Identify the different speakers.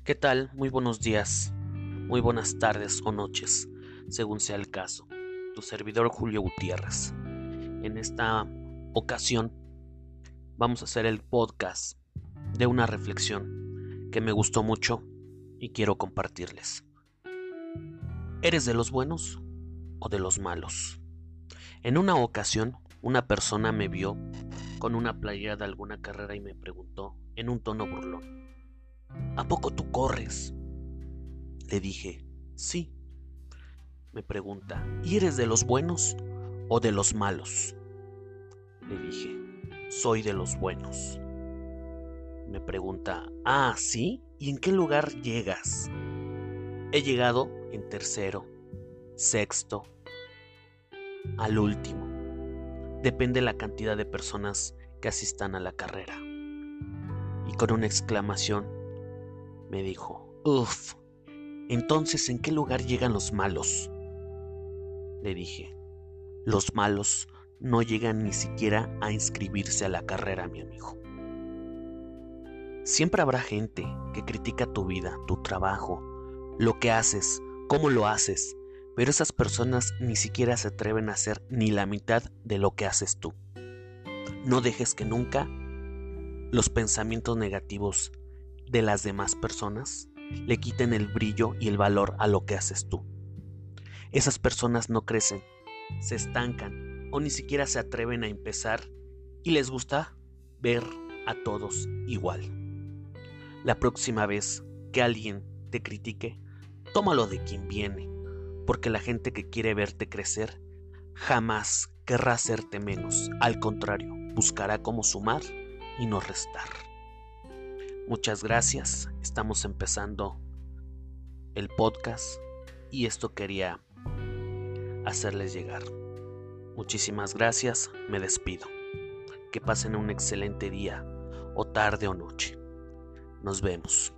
Speaker 1: ¿Qué tal? Muy buenos días, muy buenas tardes o noches, según sea el caso. Tu servidor Julio Gutiérrez. En esta ocasión vamos a hacer el podcast de una reflexión que me gustó mucho y quiero compartirles. ¿Eres de los buenos o de los malos? En una ocasión, una persona me vio con una playera de alguna carrera y me preguntó en un tono burlón. ¿A poco tú corres? Le dije, sí. Me pregunta, ¿y eres de los buenos o de los malos? Le dije, soy de los buenos. Me pregunta, ah, ¿sí? ¿Y en qué lugar llegas? He llegado en tercero, sexto, al último. Depende la cantidad de personas que asistan a la carrera. Y con una exclamación me dijo. Uf, entonces ¿en qué lugar llegan los malos? Le dije, los malos no llegan ni siquiera a inscribirse a la carrera, mi amigo. Siempre habrá gente que critica tu vida, tu trabajo, lo que haces, cómo lo haces, pero esas personas ni siquiera se atreven a hacer ni la mitad de lo que haces tú. No dejes que nunca los pensamientos negativos de las demás personas le quiten el brillo y el valor a lo que haces tú. Esas personas no crecen, se estancan o ni siquiera se atreven a empezar y les gusta ver a todos igual. La próxima vez que alguien te critique, tómalo de quien viene, porque la gente que quiere verte crecer jamás querrá hacerte menos, al contrario, buscará cómo sumar y no restar. Muchas gracias. Estamos empezando el podcast y esto quería hacerles llegar. Muchísimas gracias. Me despido. Que pasen un excelente día o tarde o noche. Nos vemos.